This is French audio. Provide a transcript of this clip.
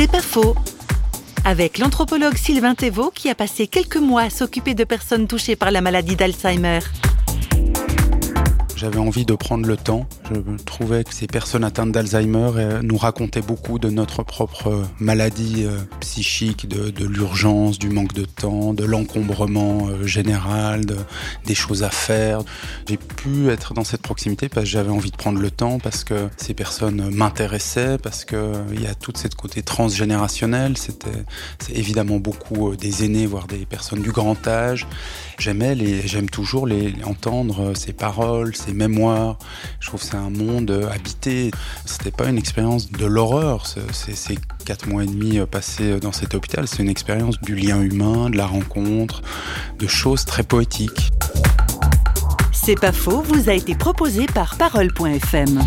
C'est pas faux. Avec l'anthropologue Sylvain Thévaux qui a passé quelques mois à s'occuper de personnes touchées par la maladie d'Alzheimer. J'avais envie de prendre le temps. Je trouvais que ces personnes atteintes d'Alzheimer euh, nous racontaient beaucoup de notre propre maladie euh, psychique, de, l'urgence, du manque de temps, de l'encombrement euh, général, des choses à faire. J'ai pu être dans cette proximité parce que j'avais envie de prendre le temps, parce que ces personnes m'intéressaient, parce qu'il y a tout cette côté transgénérationnel. C'était c'est évidemment beaucoup des aînés, voire des personnes du grand âge. J'aimais les, j'aime toujours les entendre ces paroles, ces mémoires. Je trouve que c'est un monde habité. C'était pas une expérience de l'horreur. Ces quatre mois et demi passés dans cet hôpital, c'est une expérience du lien humain, de la rencontre, de choses très poétiques. C'est pas faux, vous a été proposé par Parole.fm.